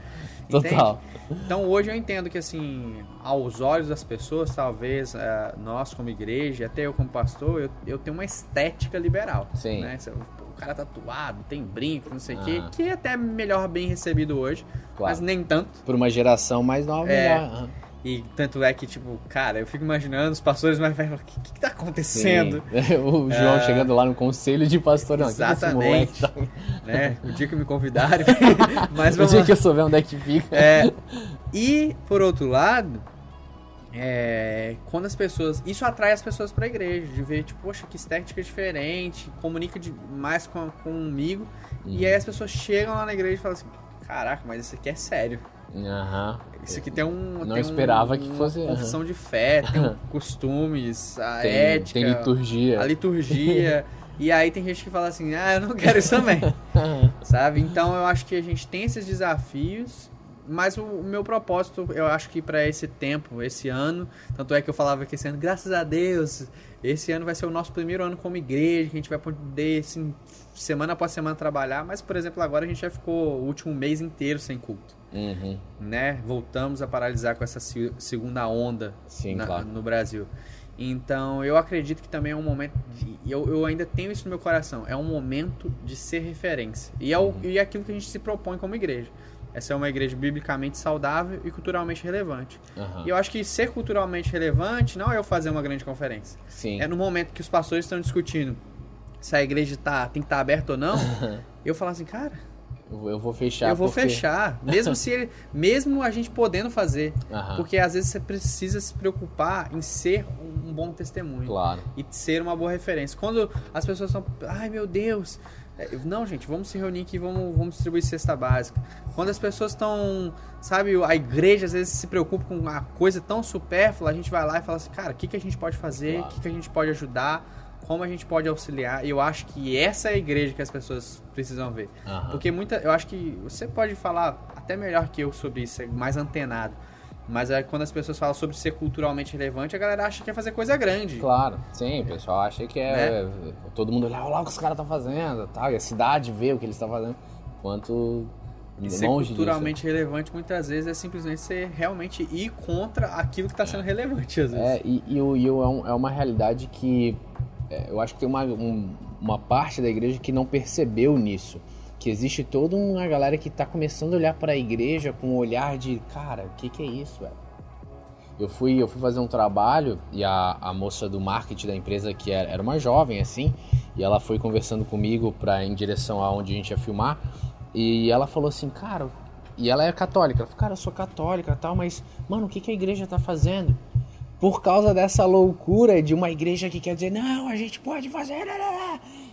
Total. Então hoje eu entendo que assim, aos olhos das pessoas, talvez eh, nós como igreja, até eu como pastor, eu, eu tenho uma estética liberal. Sim. Né? O cara tatuado, tem brinco, não sei o quê, Aham. que é até melhor bem recebido hoje, Claro. mas nem tanto. Por uma geração mais nova, É. melhor. E tanto é que, tipo, cara, eu fico imaginando os pastores mais velhos, o que, que, que tá acontecendo? Sim. o João É. chegando lá no conselho de pastor, não. que que esse Exatamente. tá- né? O dia que me convidarem. mas O vamos dia lá. que eu souber onde é que fica. É, e, por outro lado, é, quando as pessoas. Isso atrai as pessoas pra igreja, de ver, tipo, poxa, que estética diferente, comunica de- mais com, comigo. E aí as pessoas chegam lá na igreja e falam assim: caraca, mas isso aqui é sério. Aham. Isso aqui tem um. Não tem esperava um, que fosse, Uma confissão de fé, tem um costumes, a Tem, ética, tem liturgia. a liturgia. e aí tem gente que fala assim: ah, eu não quero isso também. sabe? Então eu acho que a gente tem esses desafios, mas o, o meu propósito, eu acho que para esse tempo, esse ano, tanto é que eu falava que esse ano, graças a Deus, esse ano vai ser o nosso primeiro ano como igreja, que a gente vai poder, assim, semana após semana trabalhar, mas, por exemplo, agora a gente já ficou o último mês inteiro sem culto. Uhum. Né? Voltamos a paralisar com essa se- segunda onda Sim, na- claro. no Brasil. Então, eu acredito que também é um momento. De, eu, eu ainda tenho isso no meu coração. É um momento de ser referência. E é, o, uhum. e é aquilo que a gente se propõe como igreja. Essa é uma igreja biblicamente saudável e culturalmente relevante. Uhum. E eu acho que ser culturalmente relevante não é eu fazer uma grande conferência. Sim. É no momento que os pastores estão discutindo se a igreja tá, tem que estar tá aberta ou não, eu falar assim, cara, eu vou fechar. Eu vou porque... fechar. Mesmo se ele, mesmo a gente podendo fazer. Porque às vezes você precisa se preocupar em ser um bom testemunho. Claro. E ser uma boa referência. Quando as pessoas estão. Ai meu Deus. É, não, gente, vamos se reunir aqui, vamos, vamos distribuir cesta básica. Quando as pessoas estão, sabe, a igreja às vezes se preocupa com uma coisa tão supérflua, a gente vai lá e fala assim, cara, o que, que a gente pode fazer, o claro. que, que a gente pode ajudar, como a gente pode auxiliar. E eu acho que essa é a igreja que as pessoas precisam ver. Uhum. Porque muita, eu acho que você pode falar até melhor que eu sobre isso, é mais antenado. Mas é quando as pessoas falam sobre ser culturalmente relevante, a galera acha que é fazer coisa grande. Claro, sim, o pessoal acha que é. Né? Todo mundo olha, olha lá o que os caras estão fazendo, tá? E a cidade vê o que eles estão fazendo. Enquanto. E ser culturalmente disso. relevante muitas vezes é simplesmente ser realmente ir contra aquilo que está sendo relevante, às vezes. É, e, e, e é, um, é uma realidade que é, eu acho que tem uma, um, uma parte da igreja que não percebeu nisso. Que existe toda uma galera que está começando a olhar para a igreja com um olhar de, cara, o que, que é isso, velho? Eu fui, eu fui fazer um trabalho e a, a moça do marketing da empresa, que era, era uma jovem assim, e ela foi conversando comigo para em direção aonde a gente ia filmar, e ela falou assim, cara, e ela é católica, ela falou, cara, eu sou católica tal, mas, mano, o que, que a igreja tá fazendo? Por causa dessa loucura de uma igreja que quer dizer, não, a gente pode fazer.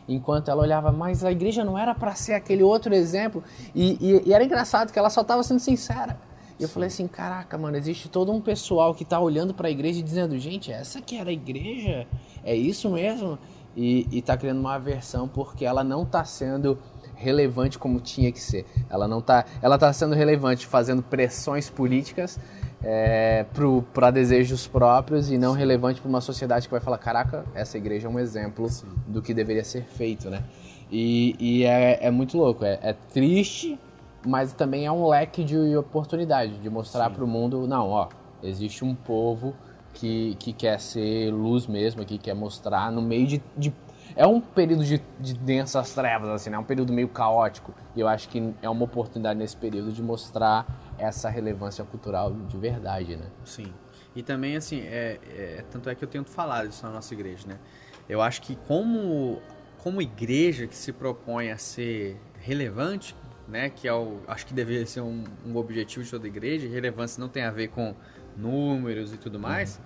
Enquanto ela olhava, mas a igreja não era para ser aquele outro exemplo. E, e, e, era engraçado que ela só estava sendo sincera. E eu falei assim: caraca, mano, existe todo um pessoal que está olhando para a igreja e dizendo, gente, essa que era a igreja? É isso mesmo? E, e tá criando uma aversão porque ela não está sendo relevante como tinha que ser. Ela não tá, ela tá sendo relevante fazendo pressões políticas é, para desejos próprios e não relevante para uma sociedade que vai falar, caraca, essa igreja é um exemplo Sim. do que deveria ser feito, né? E, e é, é, muito louco, é, é, triste, mas também é um leque de oportunidade de mostrar para o mundo, não, ó, existe um povo que, que quer ser luz mesmo, que quer mostrar no meio de, de é um período de, de densas trevas, assim, né? É um período meio caótico. E eu acho que é uma oportunidade nesse período de mostrar essa relevância cultural de verdade, né? Sim. E também, assim, é, é, tanto é que eu tenho falado isso na nossa igreja, né? Eu acho que como, como igreja que se propõe a ser relevante, né? Que é o, acho que deveria ser um, um objetivo de toda igreja. Relevância não tem a ver com números e tudo mais. Uhum.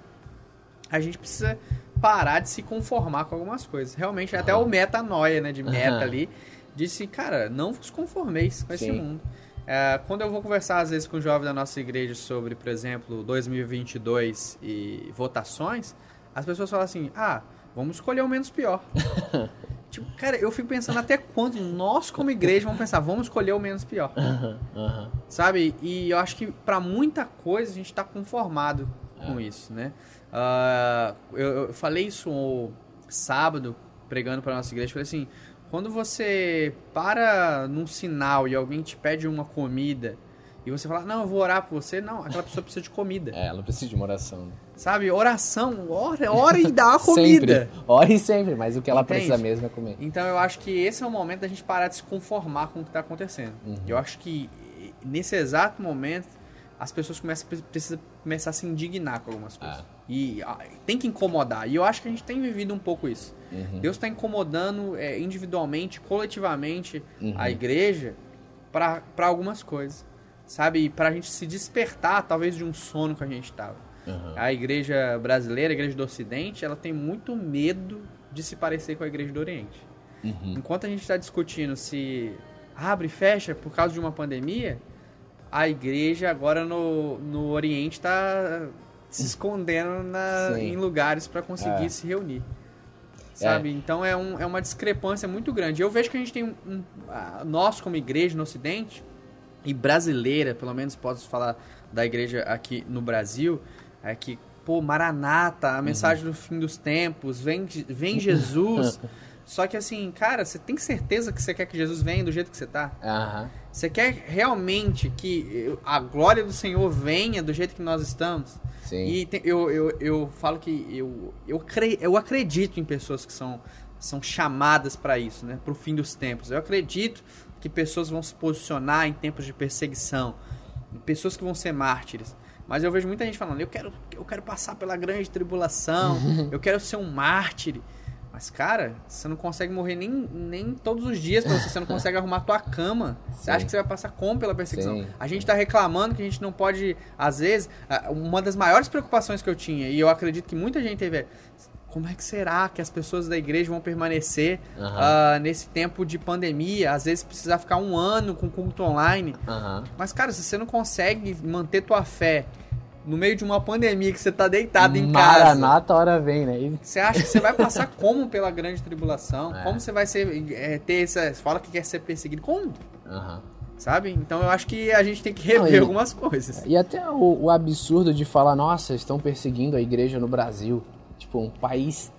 A gente precisa parar de se conformar com algumas coisas. Realmente, até o metanoia, né, de meta ali, disse, cara, não vos conformeis com Sim. esse mundo. É, quando eu vou conversar, às vezes, com jovens da nossa igreja sobre, por exemplo, 2022 e votações, as pessoas falam assim, ah, vamos escolher o menos pior. tipo, cara, eu fico pensando até quando nós, como igreja, vamos pensar, vamos escolher o menos pior. Sabe? E eu acho que para muita coisa a gente está conformado com é. isso, né? Uh, eu, eu, falei isso sábado, pregando para nossa igreja. Falei assim: quando você para num sinal e alguém te pede uma comida e você fala, não, eu vou orar por você, não, aquela pessoa precisa de comida. É, ela precisa de uma oração. Né? Sabe, oração, ora, ora e dá a comida. sempre, ora e sempre, mas o que ela Entende? precisa mesmo é comer. Então eu acho que esse é o momento da gente parar de se conformar com o que está acontecendo. Uhum. Eu acho que nesse exato momento as pessoas começam, precisam começar a se indignar com algumas coisas. Ah. E ah, tem que incomodar. E eu acho que a gente tem vivido um pouco isso. Uhum. Deus está incomodando é, individualmente, coletivamente, uhum. a igreja para algumas coisas. Sabe? Para a gente se despertar, talvez, de um sono que a gente estava. Uhum. A igreja brasileira, a igreja do Ocidente, ela tem muito medo de se parecer com a igreja do Oriente. Uhum. Enquanto a gente está discutindo se abre e fecha por causa de uma pandemia, a igreja agora no, no Oriente está se escondendo na, em lugares para conseguir é. se reunir. Sabe? É. Então é, um, é uma discrepância muito grande. Eu vejo que a gente tem um, um nós como igreja no Ocidente e brasileira, pelo menos posso falar da igreja aqui no Brasil, é que pô, Maranata, a uhum. mensagem uhum. do fim dos tempos, vem, vem Jesus. Só que assim, cara, você tem certeza que você quer que Jesus venha do jeito que você tá? Uhum. Você quer realmente que a glória do Senhor venha do jeito que nós estamos? Sim. E tem- eu, eu, eu falo que eu, eu, cre, eu acredito em pessoas que são, são chamadas para isso, né? Pro fim dos tempos. Eu acredito que pessoas vão se posicionar em tempos de perseguição, pessoas que vão ser mártires. Mas eu vejo muita gente falando, eu quero, eu quero passar pela grande tribulação, eu quero ser um mártir. Mas, cara, você não consegue morrer nem, nem todos os dias pra você, você não consegue arrumar tua cama. Você Sim. acha que você vai passar como pela perseguição? Sim. A gente tá reclamando que a gente não pode, às vezes, uma das maiores preocupações que eu tinha, e eu acredito que muita gente teve, é como é que será que as pessoas da igreja vão permanecer Aham. ah, nesse tempo de pandemia? Às vezes precisar ficar um ano com culto online. Aham. Mas, cara, se você não consegue manter tua fé no meio de uma pandemia que você tá deitado em casa, Maranata, a hora vem, né? Você acha que você vai passar como pela grande tribulação? É. Como você vai ser, é, ter essa. Fala que quer ser perseguido. Como? Aham. Sabe? Então eu acho que a gente tem que rever Não, e- algumas coisas. E até o, o absurdo de falar, nossa, estão perseguindo a igreja no Brasil. Tipo, um país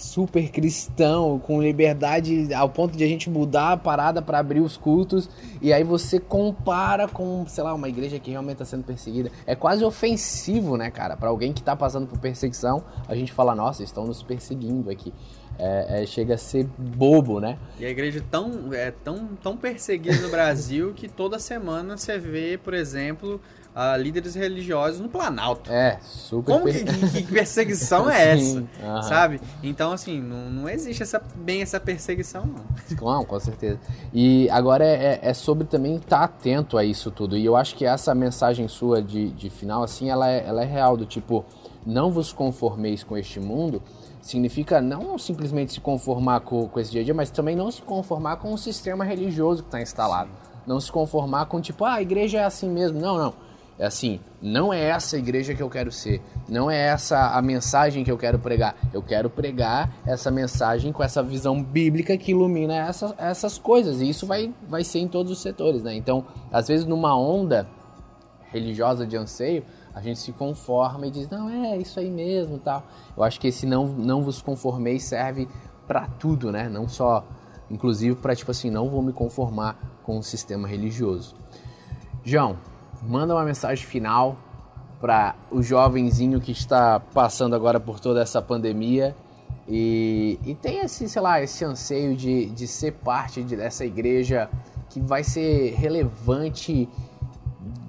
super cristão, com liberdade ao ponto de a gente mudar a parada para abrir os cultos. E aí você compara com, sei lá, uma igreja que realmente está sendo perseguida. É quase ofensivo, né, cara? Para alguém que tá passando por perseguição, a gente fala, nossa, estão nos perseguindo aqui. É, é, chega a ser bobo, né? E a igreja tão, é tão, tão perseguida no Brasil que toda semana você vê, por exemplo, líderes religiosos no Planalto. É, super Como que, que- que perseguição é essa? Sim, aham. Sabe? Então, assim, não, não existe essa, bem essa perseguição, não. Não, com certeza. E agora é, é- é sobre também estar atento a isso tudo. E eu acho que essa mensagem sua de, de final, assim, ela é, ela é real, do tipo, não vos conformeis com este mundo, significa não simplesmente se conformar com, com esse dia a dia, mas também não se conformar com o sistema religioso que está instalado. Não se conformar com, tipo, ah, a igreja é assim mesmo. Não, não. É assim, não é essa igreja que eu quero ser, não é essa a mensagem que eu quero pregar. Eu quero pregar essa mensagem com essa visão bíblica que ilumina essas, essas coisas. E isso vai, vai ser em todos os setores, né? Então, às vezes, numa onda religiosa de anseio, a gente se conforma e diz, não, é isso aí mesmo tal. Eu acho que esse não, não vos conformeis serve para tudo, né? Não só, inclusive, para tipo assim, não vou me conformar com o sistema religioso. João, manda uma mensagem final para o jovenzinho que está passando agora por toda essa pandemia e, e tem esse, sei lá, esse anseio de, de ser parte de- dessa igreja que vai ser relevante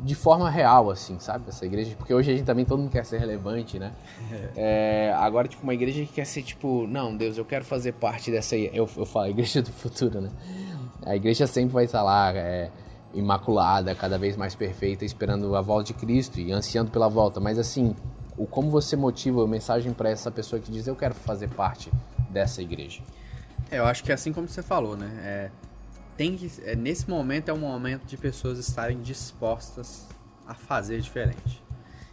de forma real, assim, sabe? Essa igreja, porque hoje a gente também todo mundo quer ser relevante, né? É, agora, tipo, uma igreja que quer ser, tipo, não, Deus, eu quero fazer parte dessa. Eu, eu falo, igreja do futuro, né? A igreja sempre vai estar lá, é, imaculada, cada vez mais perfeita, esperando a volta de Cristo e ansiando pela volta. Mas, assim, o como você motiva a mensagem para essa pessoa que diz, eu quero fazer parte dessa igreja? É, eu acho que é assim como você falou, né? É, tem que, é, nesse momento é um momento de pessoas estarem dispostas a fazer diferente.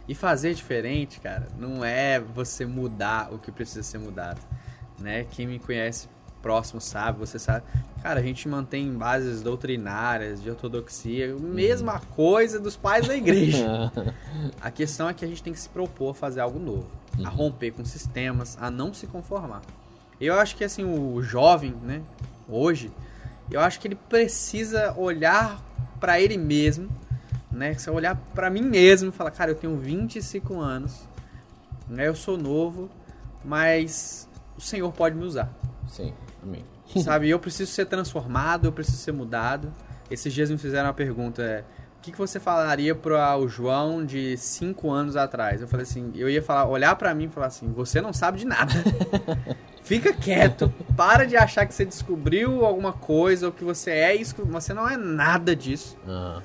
E fazer diferente, cara, não é você mudar o que precisa ser mudado, né? Quem me conhece próximo sabe, você sabe. Cara, a gente mantém bases doutrinárias de ortodoxia, mesma coisa dos pais da igreja. A questão é que a gente tem que se propor a fazer algo novo, a romper com sistemas, a não se conformar. Eu acho que assim, o jovem, né, hoje, eu acho que ele precisa olhar pra ele mesmo, né, se eu olhar pra mim mesmo e falar, cara, eu tenho 25 anos, né, eu sou novo, mas o Senhor pode me usar. Sim, amém. Sabe, eu preciso ser transformado, eu preciso ser mudado. Esses dias me fizeram uma pergunta, é, o que, que você falaria para o João de 5 anos atrás? Eu falei assim, eu ia falar, olhar para mim e falar assim, você não sabe de nada. Fica quieto, para de achar que você descobriu alguma coisa ou que você é isso, você não é nada disso. Ah,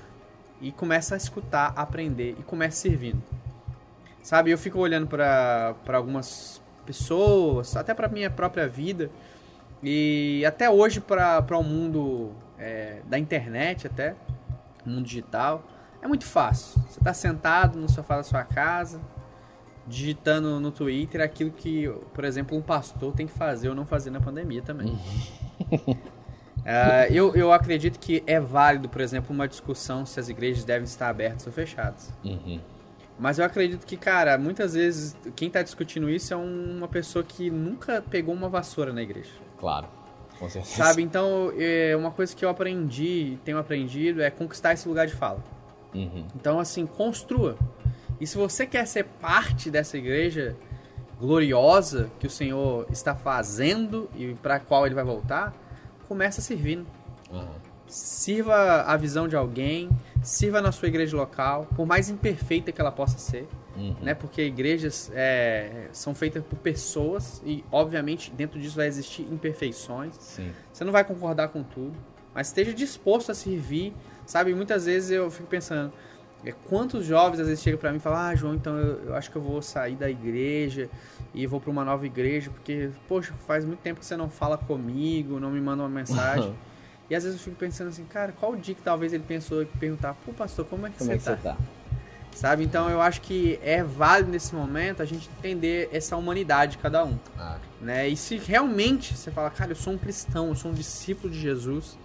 E começa a escutar, aprender e começa servindo. Sabe, eu fico olhando para algumas pessoas, até para minha própria vida, e até hoje para o mundo é, da internet, até, mundo digital, é muito fácil. Você está sentado no sofá da sua casa, digitando no Twitter aquilo que, por exemplo, um pastor tem que fazer ou não fazer na pandemia também. Ah, eu, eu acredito que é válido, por exemplo, uma discussão se as igrejas devem estar abertas ou fechadas. uhum. Mas eu acredito que, cara, muitas vezes quem está discutindo isso é um- uma pessoa que nunca pegou uma vassoura na igreja. Claro, com certeza. Sabe? Então, é, uma coisa que eu aprendi, tenho aprendido, é conquistar esse lugar de fala. Uhum. Então, assim, construa. E se você quer ser parte dessa igreja gloriosa que o Senhor está fazendo e para a qual ele vai voltar, começa servindo. Uhum. Sirva a visão de alguém, sirva na sua igreja local, por mais imperfeita que ela possa ser. Uhum. Né? Porque igrejas é, são feitas por pessoas e, obviamente, dentro disso vai existir imperfeições. Sim. Você não vai concordar com tudo, mas esteja disposto a servir. Sabe, muitas vezes eu fico pensando, é, quantos jovens às vezes chegam para mim e falam: Ah, João, então eu, eu, acho que eu vou sair da igreja e vou para uma nova igreja, porque, poxa, faz muito tempo que você não fala comigo, não me manda uma mensagem. E às vezes eu fico pensando assim, cara, qual o dia que talvez ele pensou e perguntar: Pô, pastor, como é que, como você, é que tá? você tá? Sabe? Então eu acho que é válido nesse momento a gente entender essa humanidade de cada um. Ah. Né? E se realmente você fala, cara, eu sou um cristão, eu sou um discípulo de Jesus,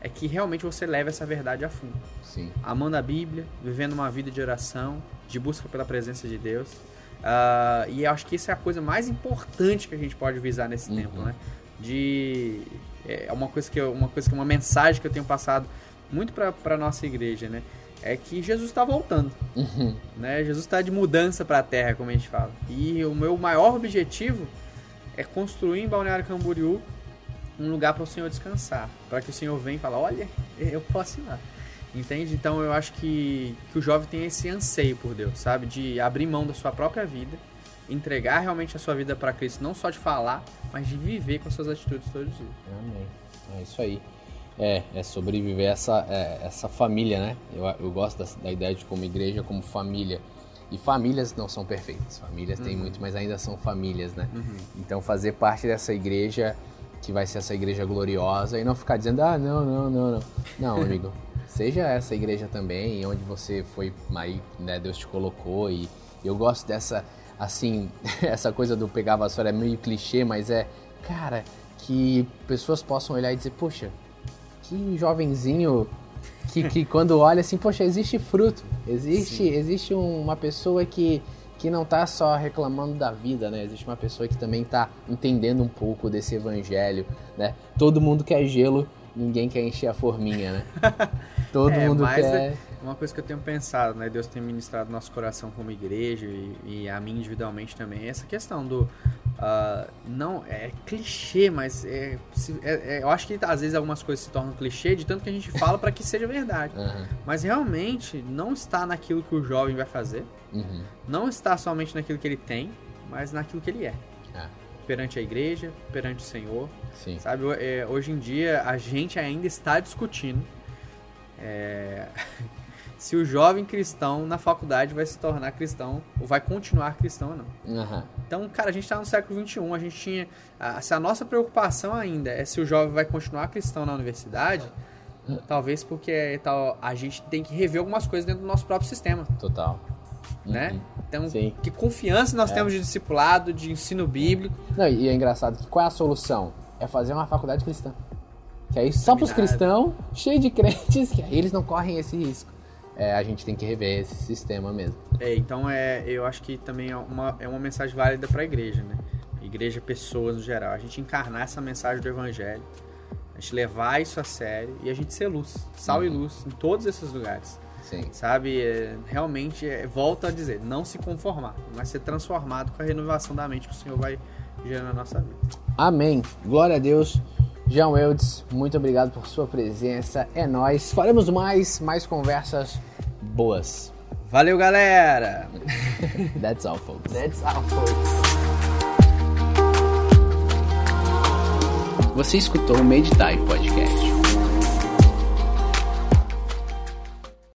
é que realmente você leva essa verdade a fundo. Sim. Amando a Bíblia, vivendo uma vida de oração, de busca pela presença de Deus. Uh, e eu acho que isso é a coisa mais importante que a gente pode visar nesse uhum. tempo, né? De é uma coisa que eu, uma coisa que uma mensagem que eu tenho passado muito para nossa igreja, né? é que Jesus está voltando. Uhum. Né? Jesus está de mudança para a terra, como a gente fala. E o meu maior objetivo é construir em Balneário Camboriú um lugar para o Senhor descansar. Para que o Senhor venha e fale, olha, eu posso ir lá. Entende? Então eu acho que, que o jovem tem esse anseio por Deus, sabe? De abrir mão da sua própria vida, entregar realmente a sua vida para Cristo, não só de falar, mas de viver com as suas atitudes todos os dias. Amém. É isso aí. É, é sobreviver essa, é, essa família, né? Eu, eu gosto da, da, ideia de como igreja, como família. E famílias não são perfeitas. Famílias uhum. têm muito, mas ainda são famílias, né? Uhum. Então fazer parte dessa igreja, que vai ser essa igreja gloriosa, e não ficar dizendo, ah, não, não, não, não. Não, amigo. seja essa igreja também, onde você foi, aí, né, Deus te colocou. E eu gosto dessa, assim, essa coisa do pegar a vassoura é meio clichê, mas é, cara, que pessoas possam olhar e dizer, poxa, que jovenzinho que, que quando olha assim, poxa, existe fruto, existe, existe uma pessoa que, que não está só reclamando da vida, né? Existe uma pessoa que também está entendendo um pouco desse evangelho, né? Todo mundo quer gelo, ninguém quer encher a forminha, né? Todo é, mundo quer. Uma coisa que eu tenho pensado, né? Deus tem ministrado nosso coração como igreja e, e a mim individualmente também. É essa questão do Uh, não, é clichê, mas é, é, é, eu acho que às vezes algumas coisas se tornam clichê de tanto que a gente fala para que seja verdade. Uhum. Mas realmente não está naquilo que o jovem vai fazer, uhum. não está somente naquilo que ele tem, mas naquilo que ele é. é. Perante a igreja, perante o Senhor. Sim. Sabe, é, hoje em dia a gente ainda está discutindo. É... se o jovem cristão na faculdade vai se tornar cristão ou vai continuar cristão ou não. Uhum. Então, cara, a gente está no século XXI, a gente tinha. A, se a nossa preocupação ainda é se o jovem vai continuar cristão na universidade, talvez porque tal, a gente tem que rever algumas coisas dentro do nosso próprio sistema. Total. Né? Uhum. Então, Sim. que confiança nós é. temos de discipulado, de ensino bíblico. Não, e é engraçado que qual é a solução? É fazer uma faculdade cristã. Que aí só para os cristãos, cheio de crentes, que aí eles não correm esse risco é, a gente tem que rever esse sistema mesmo. É, então é, eu acho que também é uma, é uma mensagem válida para a igreja, né? Igreja, pessoas no geral. A gente encarnar essa mensagem do evangelho, a gente levar isso a sério e a gente ser luz, sal uhum. e luz em todos esses lugares. Sim. Sabe? É, realmente, é, volto a dizer, não se conformar, mas ser transformado com a renovação da mente que o Senhor vai gerando na nossa vida. Amém. Glória a Deus. João Eudes, muito obrigado por sua presença. É nós. Faremos mais, mais conversas boas. Valeu, galera. That's all, folks. That's all, folks. Você escutou o Meditai Podcast.